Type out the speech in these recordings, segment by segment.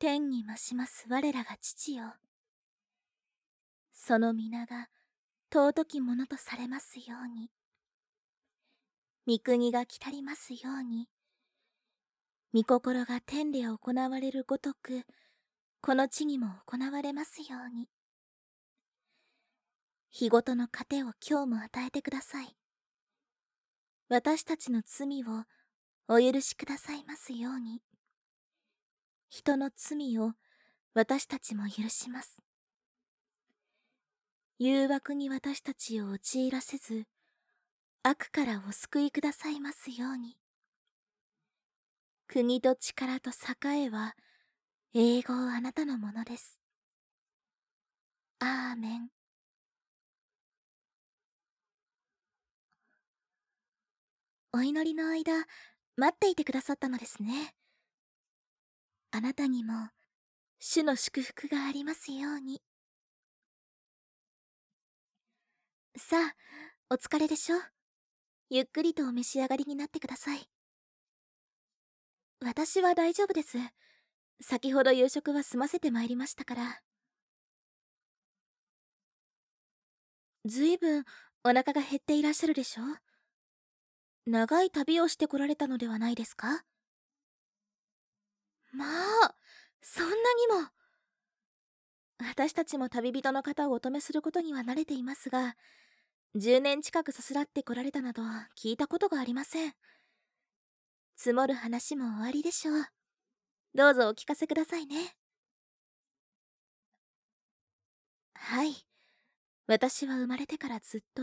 天に増します我らが父よ。その皆が尊きものとされますように。御国が来たりますように。御心が天で行われるごとくこの地にも行われますように。日ごとの糧を今日も与えてください。私たちの罪をお許しくださいますように。人の罪を私たちも許します。誘惑に私たちを陥らせず悪からお救いくださいますように。国と力と栄えは永劫あなたのものです。アーメン。お祈りの間待っていてくださったのですね。あなたにも主の祝福がありますように。さあお疲れでしょゆっくりとお召し上がりになってください。私は大丈夫です。先ほど夕食は済ませてまいりましたから。ずいぶんお腹が減っていらっしゃるでしょ長い旅をしてこられたのではないですか？まあそんなにも。私たちも旅人の方をお止めすることには慣れていますが10年近くさすらってこられたなど聞いたことがありません。積もる話も終わりでしょう。どうぞお聞かせくださいね。はい。私は生まれてからずっと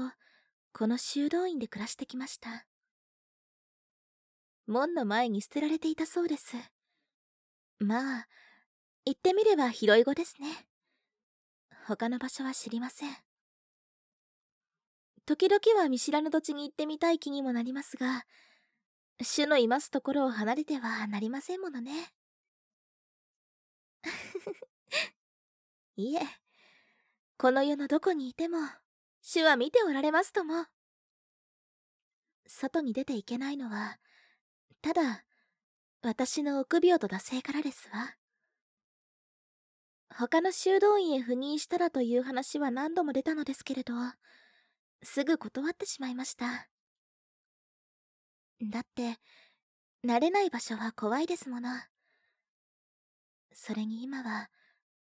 この修道院で暮らしてきました。門の前に捨てられていたそうです。まあ言ってみれば広い語ですね。他の場所は知りません。時々は見知らぬ土地に行ってみたい気にもなりますが主のいますところを離れてはなりませんものね。いえこの世のどこにいても主は見ておられますとも。外に出ていけないのはただ私の臆病と惰性からですわ。他の修道院へ赴任したらという話は何度も出たのですけれどすぐ断ってしまいました。だって慣れない場所は怖いですもの。それに今は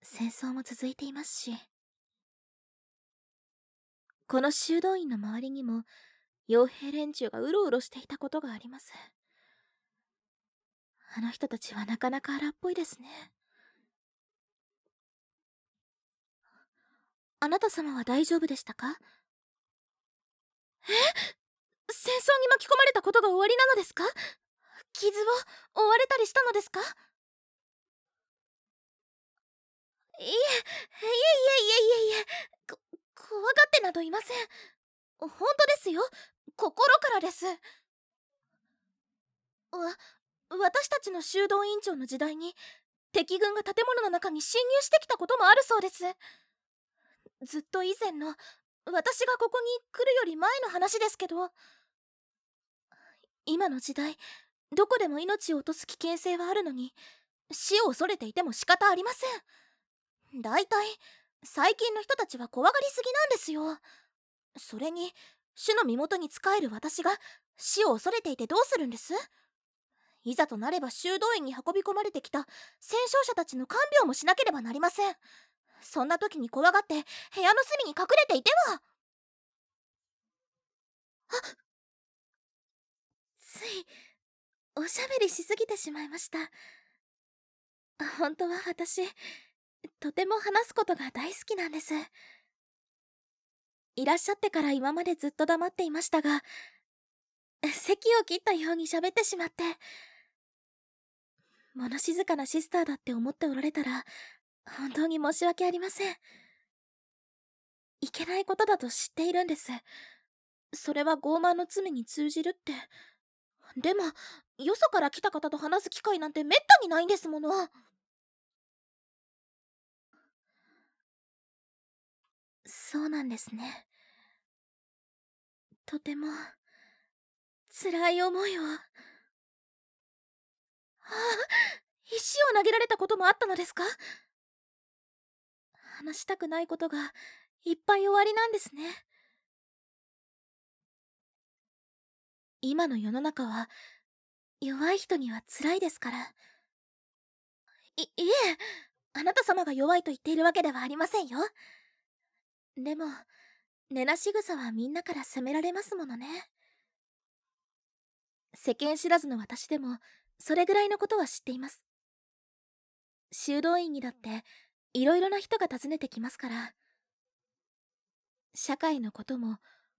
戦争も続いていますし。この修道院の周りにも傭兵連中がうろうろしていたことがあります。あの人たちはなかなか荒っぽいですね。あなた様は大丈夫でしたか？え？戦争に巻き込まれたことが終わりなのですか？傷を負われたりしたのですか？いえいえいえいえいえいえこ怖がってなどいません。本当ですよ。心からです。わ私たちの修道院長の時代に敵軍が建物の中に侵入してきたこともあるそうです。ずっと以前の私がここに来るより前の話ですけど。今の時代どこでも命を落とす危険性はあるのに死を恐れていても仕方ありません。だいたい最近の人たちは怖がりすぎなんですよ。それに主の身元に仕える私が死を恐れていてどうするんです？いざとなれば修道院に運び込まれてきた戦勝者たちの看病もしなければなりません。そんな時に怖がって部屋の隅に隠れていては。あついおしゃべりしすぎてしまいました。本当は私とても話すことが大好きなんです。いらっしゃってから今までずっと黙っていましたが席を切ったように喋ってしまって物静かなシスターだって思っておられたら本当に申し訳ありません。いけないことだと知っているんです。それは傲慢の罪に通じるって。でもよそから来た方と話す機会なんてめったにないんですもの。そうなんですね。とても辛い思いを。あ あ石を投げられたこともあったのですか？話したくないことがいっぱい終わりなんですね。今の世の中は弱い人には辛いですから。いいえあなた様が弱いと言っているわけではありませんよ。でも根なし草はみんなから責められますものね。世間知らずの私でもそれぐらいのことは知っています。修道院にだっていろいろな人が訪ねてきますから。社会のことも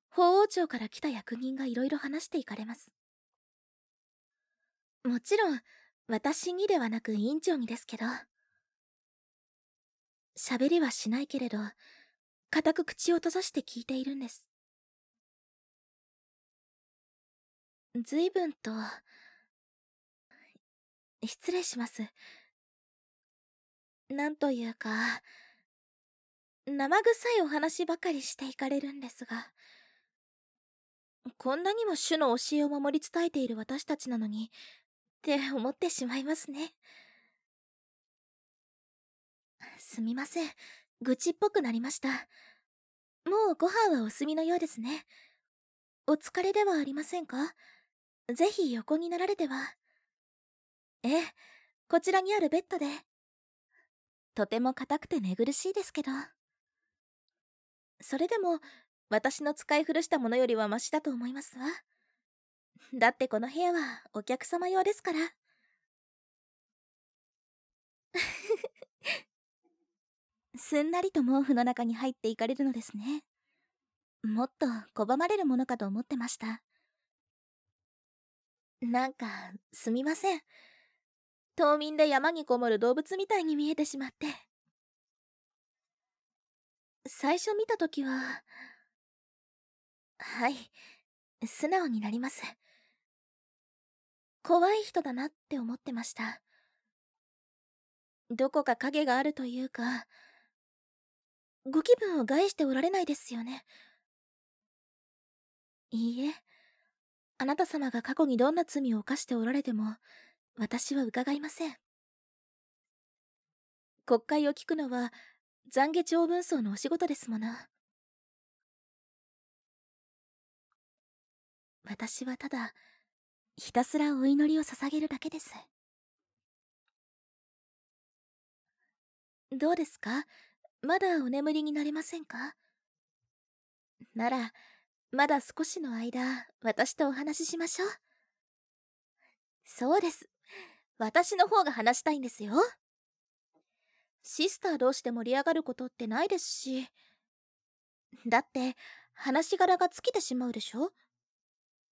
法王庁から来た役人がいろいろ話していかれます。もちろん私にではなく委員長にですけど。喋りはしないけれど固く口を閉ざして聞いているんです。随分と失礼します。なんというか生臭いお話ばかりしていかれるんですがこんなにも主の教えを守り伝えている私たちなのにって思ってしまいますね。すみません。愚痴っぽくなりました。もうご飯はお済みのようですね。お疲れではありませんか？ぜひ横になられては。ええこちらにあるベッドで。とても硬くて寝苦しいですけど。それでも私の使い古したものよりはマシだと思いますわ。だってこの部屋はお客様用ですから。すんなりと毛布の中に入っていかれるのですね。もっと拒まれるものかと思ってました。なんかすみません。冬眠で山にこもる動物みたいに見えてしまって。最初見た時ははい素直になります。怖い人だなって思ってました。どこか影があるというかご気分を害しておられないですよね。いいえあなた様が過去にどんな罪を犯しておられても私は伺いません。国会を聞くのは懺悔長文層のお仕事ですもの。私はただひたすらお祈りを捧げるだけです。どうですか？まだお眠りになれませんか？ならまだ少しの間私とお話ししましょう。そうです。私の方が話したいんですよ。シスター同士で盛り上がることってないですし。だって話し柄が尽きてしまうでしょ？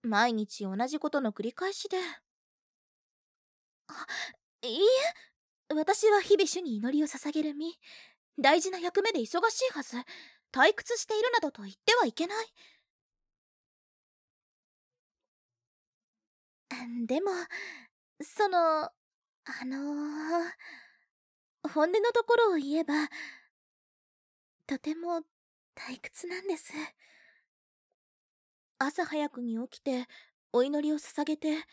毎日同じことの繰り返しで。あいいえ。私は日々主に祈りを捧げる身。大事な役目で忙しいはず。退屈しているなどと言ってはいけない。でもそのあのー、本音のところを言えばとても退屈なんです。朝早くに起きてお祈りを捧げて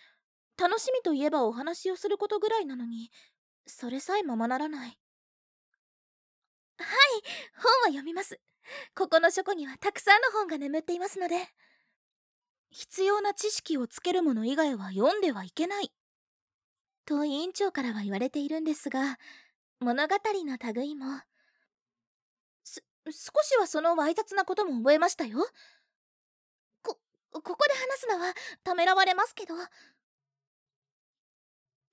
楽しみといえばお話をすることぐらいなのにそれさえままならない。はい本は読みます。ここの書庫にはたくさんの本が眠っていますので。必要な知識をつけるもの以外は読んではいけない。と委員長からは言われているんですが物語の類も。す少しはそのわい雑なことも覚えましたよ。こここで話すのはためらわれますけど。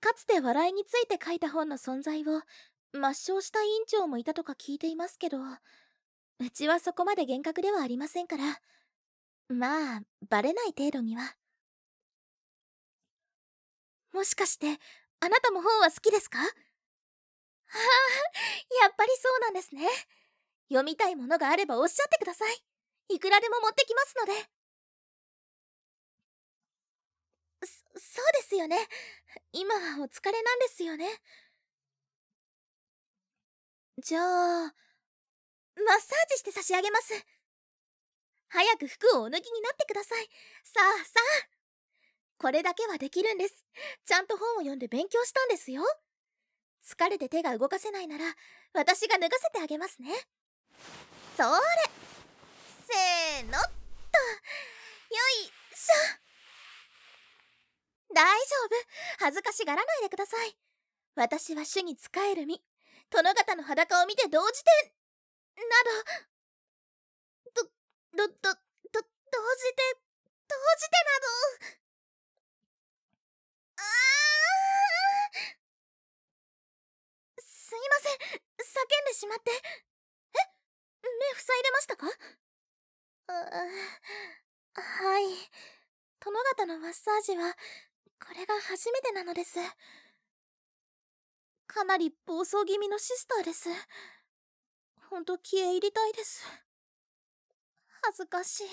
かつて笑いについて書いた本の存在を抹消した委員長もいたとか聞いていますけどうちはそこまで厳格ではありませんから。まあバレない程度には。もしかしてあなたも本は好きですか？は あやっぱりそうなんですね。読みたいものがあればおっしゃってください。いくらでも持ってきますので。そそうですよね。今はお疲れなんですよね。じゃあマッサージして差し上げます。早く服をお脱ぎになってください。さあさあ。これだけはできるんです。ちゃんと本を読んで勉強したんですよ。疲れて手が動かせないなら私が脱がせてあげますね。それせーのっと。よいしょ。大丈夫。恥ずかしがらないでください。私は主に仕える身。殿方の裸を見て同時てなど。どどどど同時て同時てなどあすいません叫んでしまって。え？目塞いでましたか？はい。殿方のマッサージはこれが初めてなのです。かなり暴走気味のシスターです。ほんと気合入りたいです。恥ずかしい。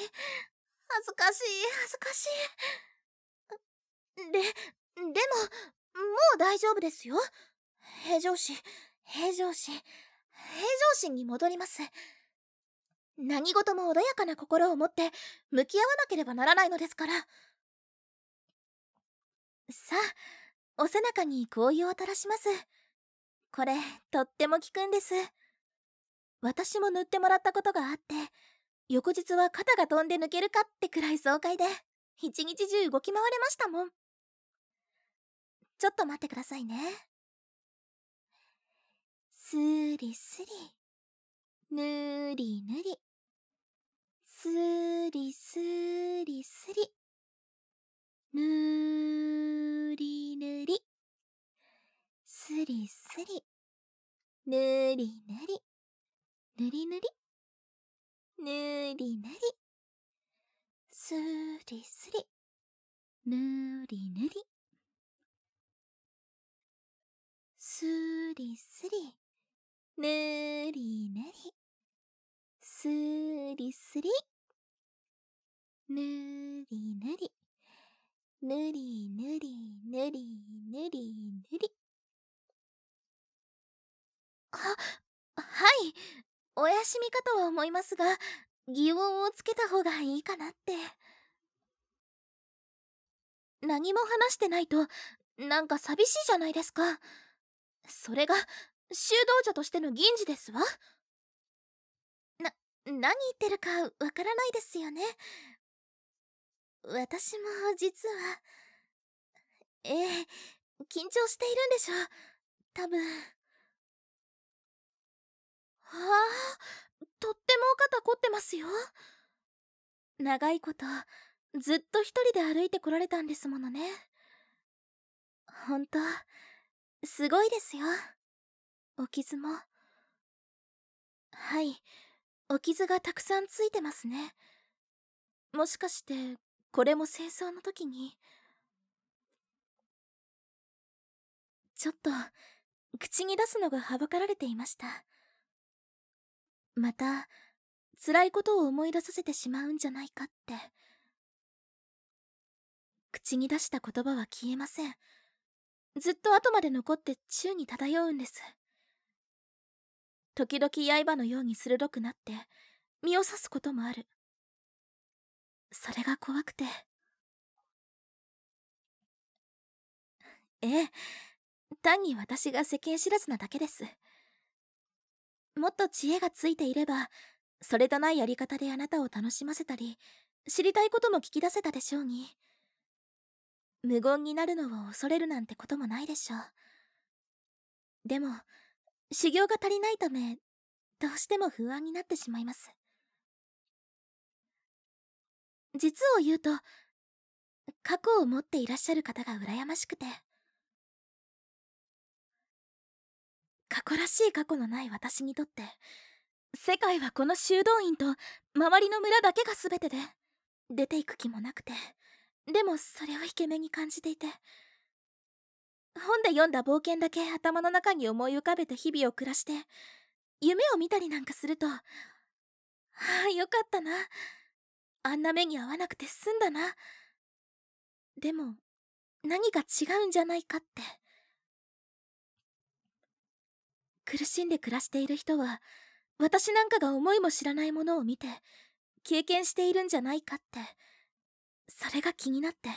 恥ずかしい。恥ずかしい。ででももう大丈夫ですよ。平常心。平常心。平常心に戻ります。何事も穏やかな心を持って向き合わなければならないのですから。さあお背中に紅葉を垂らします。これとっても効くんです。私も塗ってもらったことがあって翌日は肩が飛んで抜けるかってくらい爽快で一日中動き回れましたもん。ちょっと待ってくださいね。スリスリぬりぬり。スリスリスリぬりぬり。すりすり。ぬりぬり。ぬりぬり。ぬりぬり。すりすり。ぬりぬり。すりすり。ぬりぬりすりすりぬりぬりぬりぬりぬりぬりぬり。は、はい。お休みかとは思いますが擬音をつけた方がいいかなって。何も話してないとなんか寂しいじゃないですか。それが修道女としての銀次ですわ。な何言ってるかわからないですよね。私も実はええ緊張しているんでしょう。多分。はあとっても肩凝ってますよ。長いことずっと一人で歩いてこられたんですものね。ほんとすごいですよ。お傷も。はい。お傷がたくさんついてますね。もしかしてこれも戦争の時に。ちょっと口に出すのがはばかられていました。また辛いことを思い出させてしまうんじゃないかって。口に出した言葉は消えません。ずっと後まで残って宙に漂うんです。時々刃のように鋭くなって身を刺すこともある。それが怖くて。ええ単に私が世間知らずなだけです。もっと知恵がついていればそれとないやり方であなたを楽しませたり知りたいことも聞き出せたでしょうに。無言になるのを恐れるなんてこともないでしょう。でも修行が足りないためどうしても不安になってしまいます。実を言うと過去を持っていらっしゃる方が羨ましくて過去らしい過去のない私にとって世界はこの修道院と周りの村だけが全てで出ていく気もなくてでもそれを引け目に感じていて本で読んだ冒険だけ頭の中に思い浮かべて日々を暮らして夢を見たりなんかするとああよかったな。あんな目に遭わなくて済んだな。でも何か違うんじゃないかって。苦しんで暮らしている人は私なんかが思いも知らないものを見て経験しているんじゃないかって。それが気になって。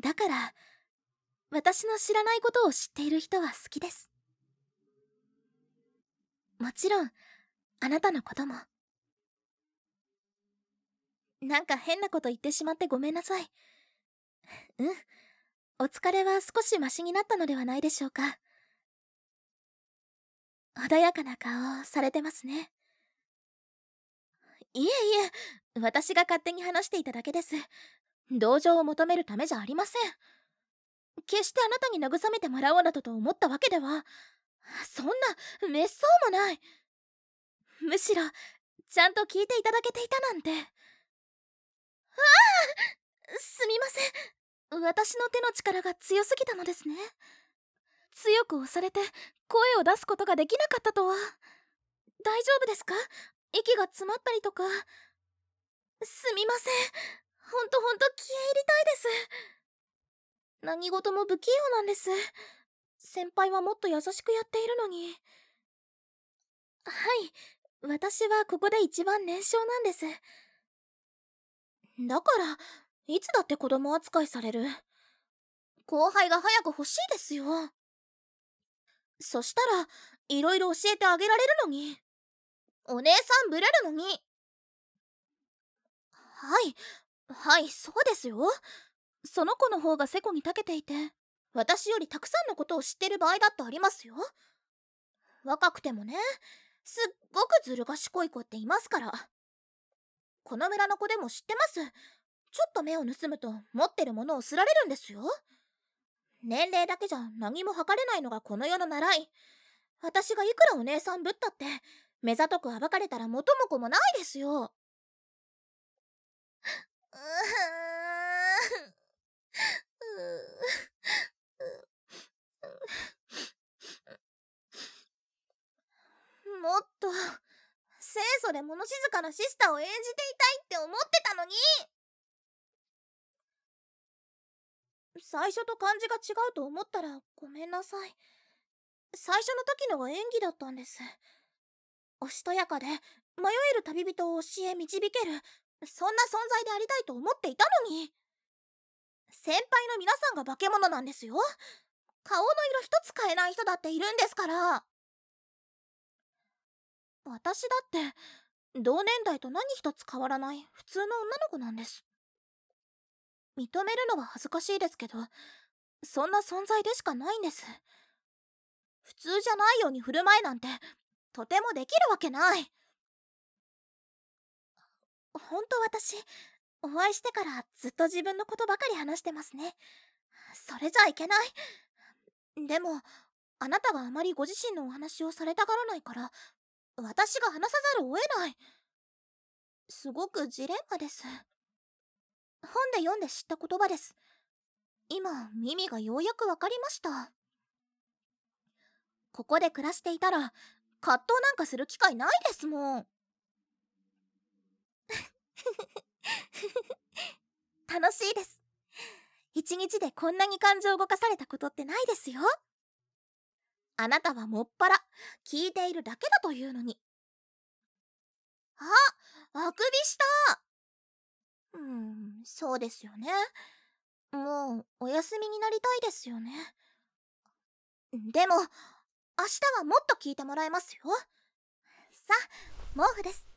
だから私の知らないことを知っている人は好きです。もちろんあなたのことも。なんか変なこと言ってしまってごめんなさい。うん。お疲れは少しマシになったのではないでしょうか。穏やかな顔をされてますね。いえいえ私が勝手に話していただけです。同情を求めるためじゃありません。決してあなたに慰めてもらおうなどと思ったわけではそんなめっそうもない。むしろちゃんと聞いていただけていたなんて。ああすみません。私の手の力が強すぎたのですね。強く押されて声を出すことができなかったとは。大丈夫ですか？息が詰まったりとか。すみません。ほんとほんと気合入りたいです。何事も不器用なんです。先輩はもっと優しくやっているのに。はい。私はここで一番年少なんです。だからいつだって子供扱いされる。後輩が早く欲しいですよ。そしたらいろいろ教えてあげられるのに。お姉さんぶれるのに。はい。はいそうですよ。その子の方がセコに長けていて私よりたくさんのことを知ってる場合だってありますよ。若くてもねすっごくずる賢い子っていますから。この村の子でも知ってます。ちょっと目を盗むと持ってるものをすられるんですよ。年齢だけじゃ何も測れないのがこの世の習い。私がいくらお姉さんぶったって目ざとく暴かれたら元も子もないですよ。もっと清楚で物静かなシスターを演じていたいって思ってたのに。最初と感じが違うと思ったらごめんなさい。最初の時のが演技だったんです。おしとやかで迷える旅人を教え導けるそんな存在でありたいと思っていたのに。先輩の皆さんが化け物なんですよ。顔の色一つ変えない人だっているんですから。私だって同年代と何一つ変わらない普通の女の子なんです。認めるのは恥ずかしいですけどそんな存在でしかないんです。普通じゃないように振る舞えなんてとてもできるわけない。本当私お会いしてからずっと自分のことばかり話してますね。それじゃいけない。でもあなたがあまりご自身のお話をされたがらないから私が話さざるを得ない。すごくジレンマです。本で読んで知った言葉です。今耳がようやくわかりました。ここで暮らしていたら葛藤なんかする機会ないですもん。楽しいです。一日でこんなに感情を動かされたことってないですよ。あなたはもっぱら聞いているだけだというのに。ああくびした。うんそうですよね。もうお休みになりたいですよね。でも明日はもっと聞いてもらえますよ。さあ毛布です。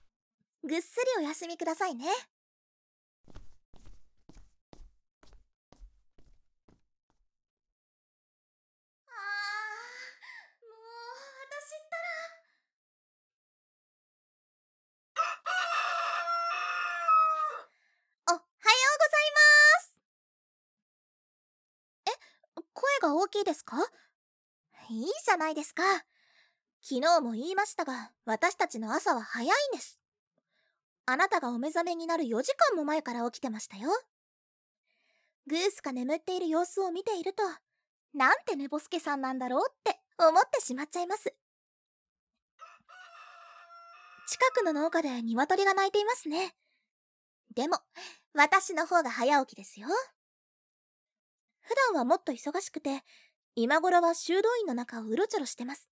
ぐっすりお休みくださいねが大きいですか？いいじゃないですか。昨日も言いましたが、私たちの朝は早いんです。あなたがお目覚めになる4時間も前から起きてましたよ。グースが眠っている様子を見ていると、なんて寝ぼすけさんなんだろうって思ってしまっちゃいます。近くの農家で鶏が鳴いていますね。でも、私の方が早起きですよ。普段はもっと忙しくて、今頃は修道院の中をうろちょろしてます。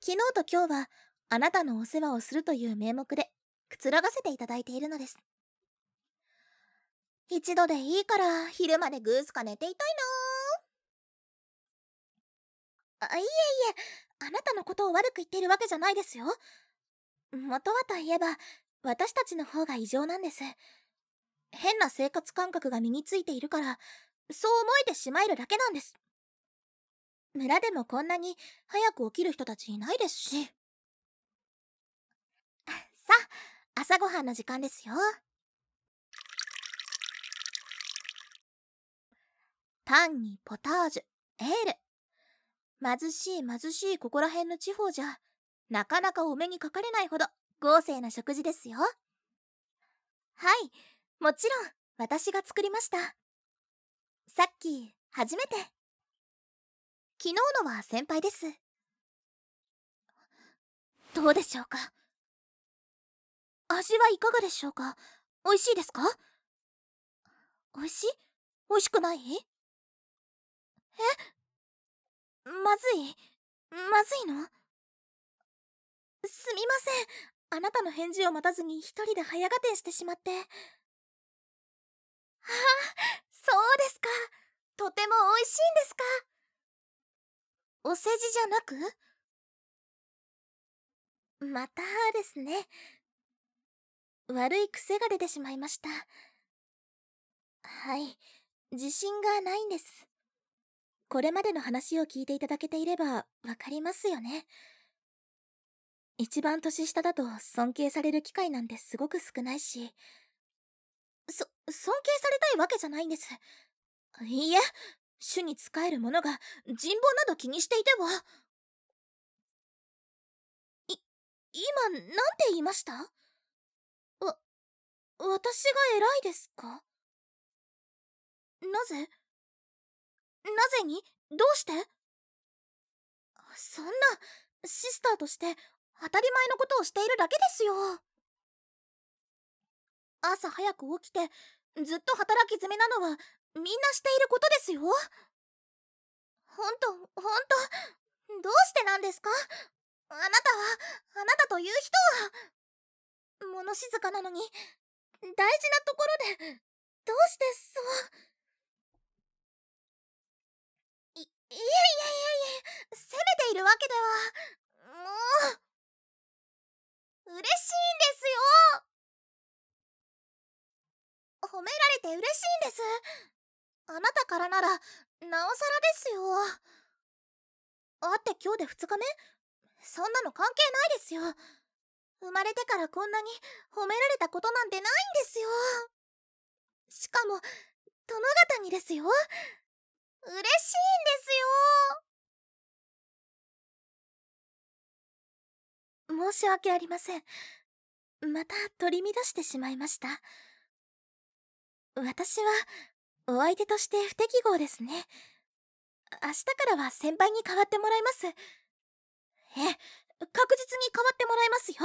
昨日と今日は、あなたのお世話をするという名目で、くつろがせていただいているのです。一度でいいから、昼までグースか寝ていたいなあいえいえあなたのことを悪く言っているわけじゃないですよ。元はといえば私たちの方が異常なんです。変な生活感覚が身についているからそう思えてしまえるだけなんです。村でもこんなに早く起きる人たちいないですし。さあ朝ごはんの時間ですよ。パンにポタージュエール。貧しい貧しいここら辺の地方じゃなかなかお目にかかれないほど豪勢な食事ですよ。はいもちろん私が作りました。さっき初めて。昨日のは先輩です。どうでしょうか？味はいかがでしょうか？美味しいですか？美味しい？美味しくない？え？まずい？まずいの？すみません。あなたの返事を待たずに一人で早合点してしまって。ああそうですか。とても美味しいんですか？お世辞じゃなく？またですね。悪い癖が出てしまいました。はい。自信がないんです。これまでの話を聞いていただけていればわかりますよね。一番年下だと尊敬される機会なんてすごく少ないしそ尊敬されたいわけじゃないんです。いいえ主に仕える者が人望など気にしていては。い今なんて言いました？私が偉いですか？なぜ？なぜに？どうして？そんなシスターとして当たり前のことをしているだけですよ。朝早く起きてずっと働き詰めなのはみんなしていることですよ。ほんとほんとどうしてなんですか？あなたはあなたという人は。物静かなのに大事なところでどうしてそういいえいえいえいえ責めているわけではもう嬉しいんですよ褒められて嬉しいんですあなたからならなおさらですよ会って今日で2日目そんなの関係ないですよ生まれてからこんなに褒められたことなんてないんですよ。しかも殿方にですよ。嬉しいんですよ。申し訳ありません。また取り乱してしまいました。私はお相手として不適合ですね。明日からは先輩に代わってもらいます。え確実に代わってもらいますよ。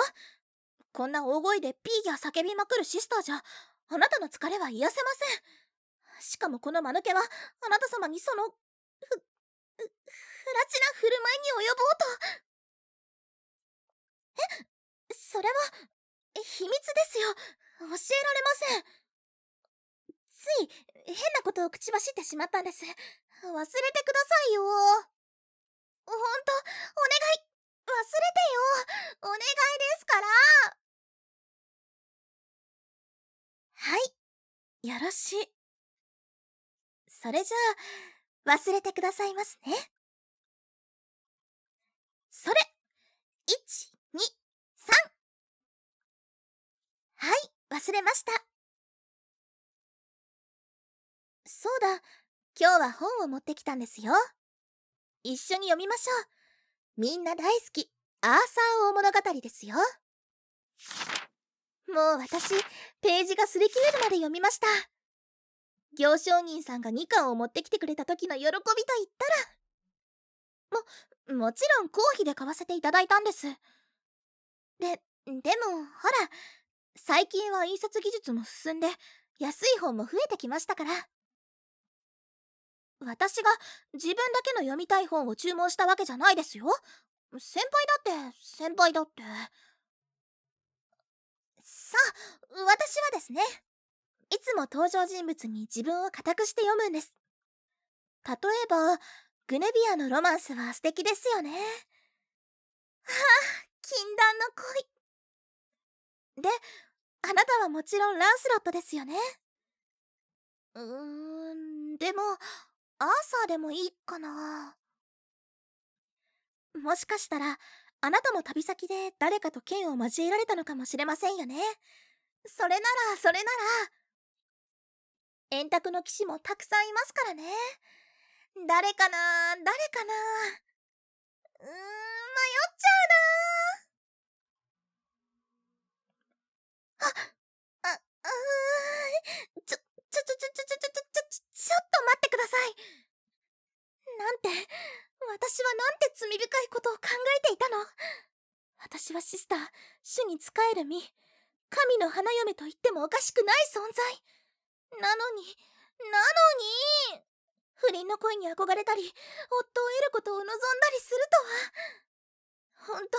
こんな大声でピーギャー叫びまくるシスターじゃあなたの疲れは癒せません。しかもこの間抜けはあなた様にそのふふらちな振る舞いに及ぼうと。えそれは秘密ですよ。教えられません。つい変なことを口走ってしまったんです。忘れてくださいよ。ほんとお願い。忘れてよ。お願いですから。はい。よろしい。それじゃあ忘れてくださいますね。それ。123はい忘れました。そうだ。今日は本を持ってきたんですよ。一緒に読みましょう。みんな大好き。アーサー大物語ですよ。もう私ページが擦り切れるまで読みました。行商人さんが2巻を持ってきてくれた時の喜びと言ったら。ももちろん公費で買わせていただいたんです。ででもほら最近は印刷技術も進んで安い本も増えてきましたから。私が自分だけの読みたい本を注文したわけじゃないですよ。先輩だって先輩だって。さあ私はですねいつも登場人物に自分を固くして読むんです。例えばグネビアのロマンスは素敵ですよね。はあ禁断の恋。であなたはもちろんランスロットですよね。うーんでもアーサーでもいいかな。もしかしたらあなたも旅先で誰かと剣を交えられたのかもしれませんよね。それならそれなら。円卓の騎士もたくさんいますからね。誰かな誰かな。うーん迷っちゃうな。私はシスター主に仕える身。神の花嫁と言ってもおかしくない存在。なのになのに不倫の恋に憧れたり夫を得ることを望んだりするとは。ほんと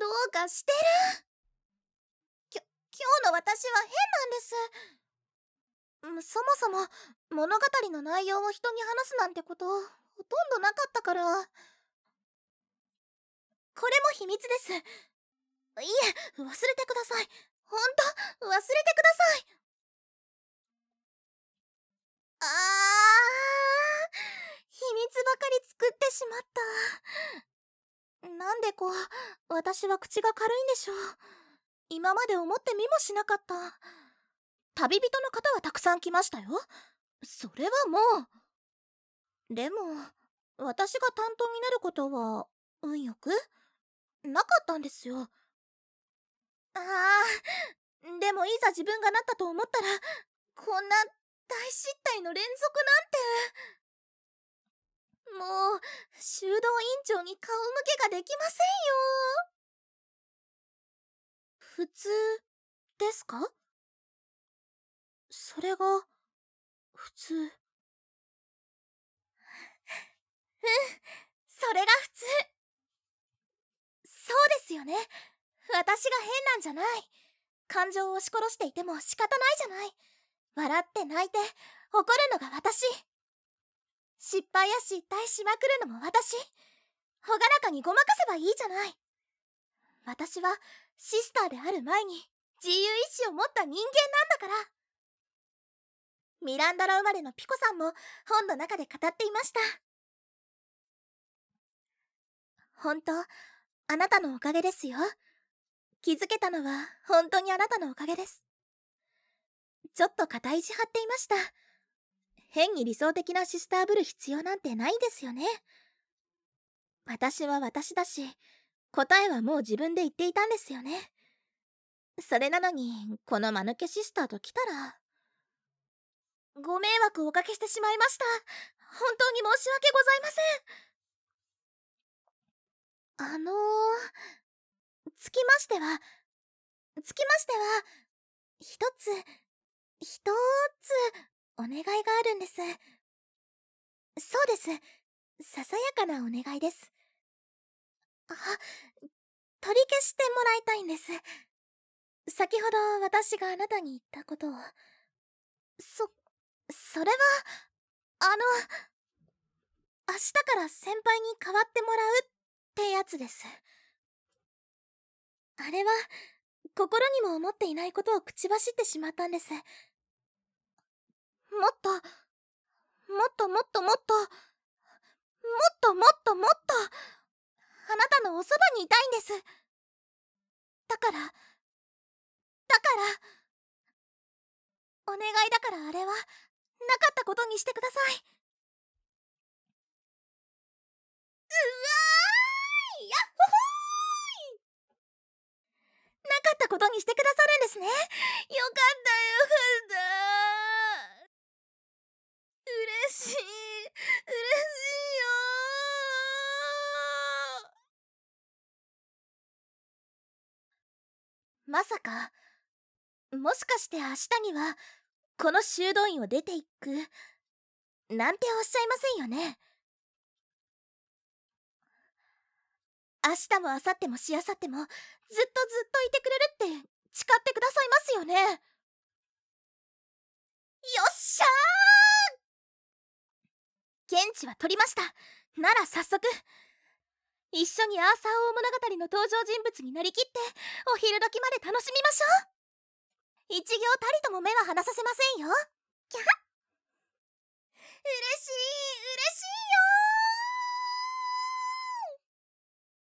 どうかしてる。きょ今日の私は変なんです。そもそも物語の内容を人に話すなんてことほとんどなかったから。これも秘密です。いえ忘れてください。ほんと忘れてください。あー秘密ばかり作ってしまった。なんでこう私は口が軽いんでしょう。今まで思ってみもしなかった。旅人の方はたくさん来ましたよ。それはもう。でも私が担当になることは運よくなかったんですよ。ああでもいざ自分がなったと思ったらこんな大失態の連続なんて。もう修道院長に顔向けができませんよ。普通ですか？それが普通。うんそれが普通。そうですよね。私が変なんじゃない。感情を押し殺していても仕方ないじゃない。笑って泣いて怒るのが私。失敗や失態しまくるのも私。朗らかにごまかせばいいじゃない。私はシスターである前に自由意志を持った人間なんだから。ミランダラ生まれのピコさんも本の中で語っていました。本当あなたのおかげですよ。気づけたのは本当にあなたのおかげです。ちょっと肩意地張っていました。変に理想的なシスターブル必要なんてないですよね。私は私だし、答えはもう自分で言っていたんですよね。それなのに、この間抜けシスターと来たら。ご迷惑をおかけしてしまいました。本当に申し訳ございません。あのー、つきましては、つきましては、一つ、一つ、お願いがあるんです。そうです。ささやかなお願いです。あ、取り消してもらいたいんです。先ほど私があなたに言ったことを。そ、それは、あの、明日から先輩に代わってもらうってやつです。あれは心にも思っていないことを口走ってしまったんです。もっともっともっともっともっともっともっとあなたのおそばにいたいんです。だからだからお願いだからあれはなかったことにしてください。うわーい！やっほほなかったことにしてくださるんですね。よかったよかった嬉しい。嬉しいよまさかもしかして明日にはこの修道院を出ていくなんておっしゃいませんよね。明日も明後日もしあさってもずっとずっといてくれるって誓ってくださいますよね。よっしゃー!現地は取りました。なら早速一緒にアーサー王物語の登場人物になりきってお昼時まで楽しみましょう。一行たりとも目は離させませんよ。キャッ。嬉しい嬉しいよ。